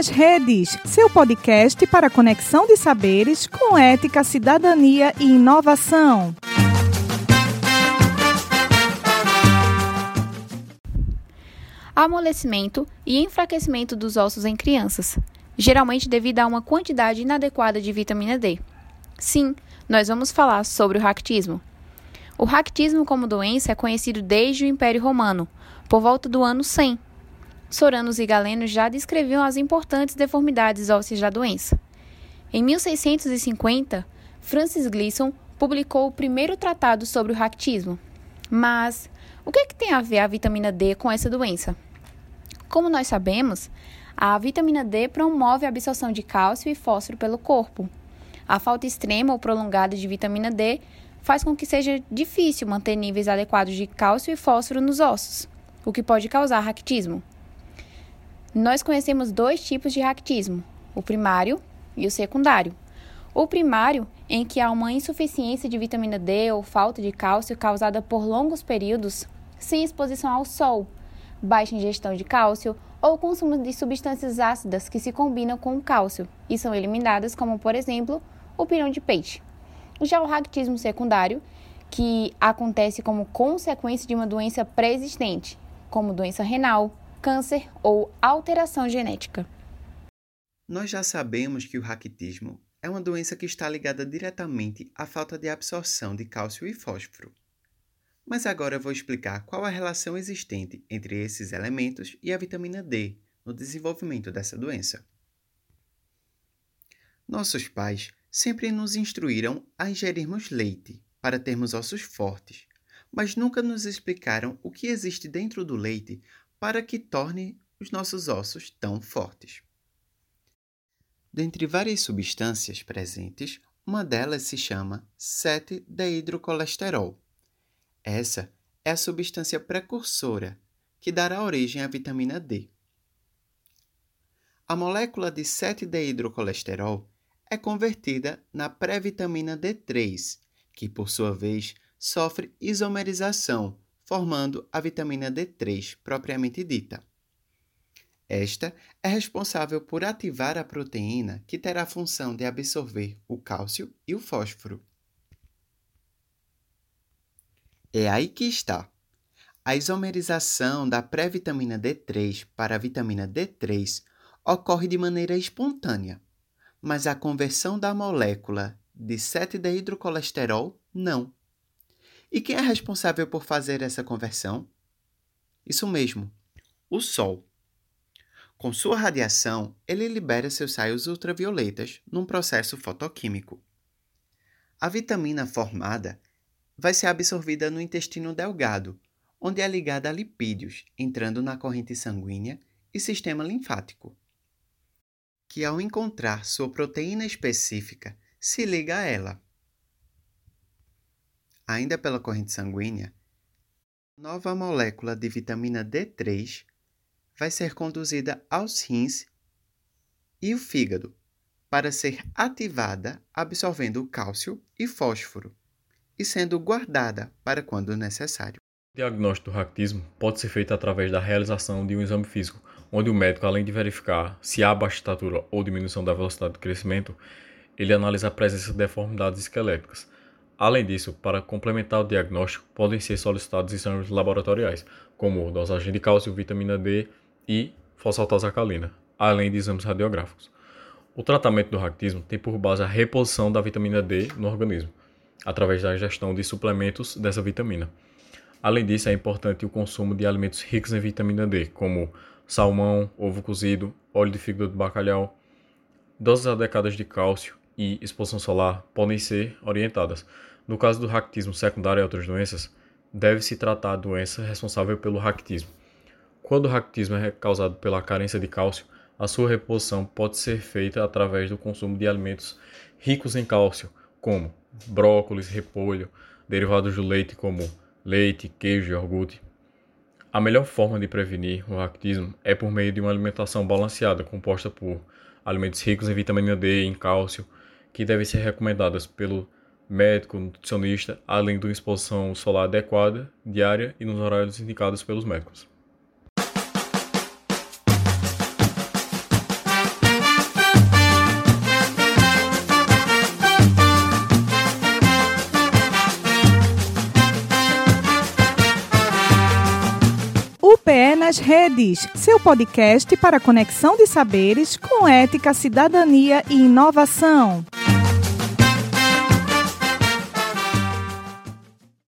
nas Redes, seu podcast para conexão de saberes com ética, cidadania e inovação. Amolecimento e enfraquecimento dos ossos em crianças, geralmente devido a uma quantidade inadequada de vitamina D. Sim, nós vamos falar sobre o ractismo. O ractismo como doença é conhecido desde o Império Romano, por volta do ano 100. Soranos e Galenos já descreviam as importantes deformidades ósseas da doença. Em 1650, Francis Gleason publicou o primeiro tratado sobre o ractismo. Mas o que, é que tem a ver a vitamina D com essa doença? Como nós sabemos, a vitamina D promove a absorção de cálcio e fósforo pelo corpo. A falta extrema ou prolongada de vitamina D faz com que seja difícil manter níveis adequados de cálcio e fósforo nos ossos, o que pode causar ractismo. Nós conhecemos dois tipos de ractismo, o primário e o secundário. O primário, em que há uma insuficiência de vitamina D ou falta de cálcio causada por longos períodos sem exposição ao sol, baixa ingestão de cálcio ou consumo de substâncias ácidas que se combinam com o cálcio e são eliminadas, como por exemplo o pirão de peixe. Já o ractismo secundário, que acontece como consequência de uma doença pré-existente, como doença renal, câncer ou alteração genética. Nós já sabemos que o raquitismo é uma doença que está ligada diretamente à falta de absorção de cálcio e fósforo. Mas agora vou explicar qual a relação existente entre esses elementos e a vitamina D no desenvolvimento dessa doença. Nossos pais sempre nos instruíram a ingerirmos leite para termos ossos fortes, mas nunca nos explicaram o que existe dentro do leite para que torne os nossos ossos tão fortes. Dentre várias substâncias presentes, uma delas se chama 7-deidrocolesterol. Essa é a substância precursora que dará origem à vitamina D. A molécula de 7-deidrocolesterol é convertida na pré-vitamina D3, que por sua vez sofre isomerização, formando a vitamina D3 propriamente dita. Esta é responsável por ativar a proteína que terá a função de absorver o cálcio e o fósforo. É aí que está. A isomerização da pré-vitamina D3 para a vitamina D3 ocorre de maneira espontânea mas a conversão da molécula de 7-deidrocolesterol não. E quem é responsável por fazer essa conversão? Isso mesmo, o Sol. Com sua radiação, ele libera seus raios ultravioletas num processo fotoquímico. A vitamina formada vai ser absorvida no intestino delgado, onde é ligada a lipídios, entrando na corrente sanguínea e sistema linfático que, ao encontrar sua proteína específica, se liga a ela. Ainda pela corrente sanguínea, nova molécula de vitamina D3 vai ser conduzida aos rins e o fígado para ser ativada absorvendo cálcio e fósforo e sendo guardada para quando necessário. O diagnóstico do raquitismo pode ser feito através da realização de um exame físico onde o médico, além de verificar se há baixa estatura ou diminuição da velocidade de crescimento, ele analisa a presença de deformidades esqueléticas. Além disso, para complementar o diagnóstico, podem ser solicitados exames laboratoriais, como dosagem de cálcio, vitamina D e fosfatose alcalina, além de exames radiográficos. O tratamento do raquitismo tem por base a reposição da vitamina D no organismo, através da ingestão de suplementos dessa vitamina. Além disso, é importante o consumo de alimentos ricos em vitamina D, como salmão, ovo cozido, óleo de fígado de bacalhau. Doses adequadas de cálcio e exposição solar podem ser orientadas. No caso do raquitismo secundário e outras doenças, deve-se tratar a doença responsável pelo raquitismo. Quando o raquitismo é causado pela carência de cálcio, a sua reposição pode ser feita através do consumo de alimentos ricos em cálcio, como brócolis, repolho, derivados do leite como leite, queijo e iogurte. A melhor forma de prevenir o raquitismo é por meio de uma alimentação balanceada, composta por alimentos ricos em vitamina D em cálcio, que devem ser recomendadas pelo médico, nutricionista, além de uma exposição solar adequada, diária e nos horários indicados pelos médicos. UPE nas redes, seu podcast para conexão de saberes com ética, cidadania e inovação.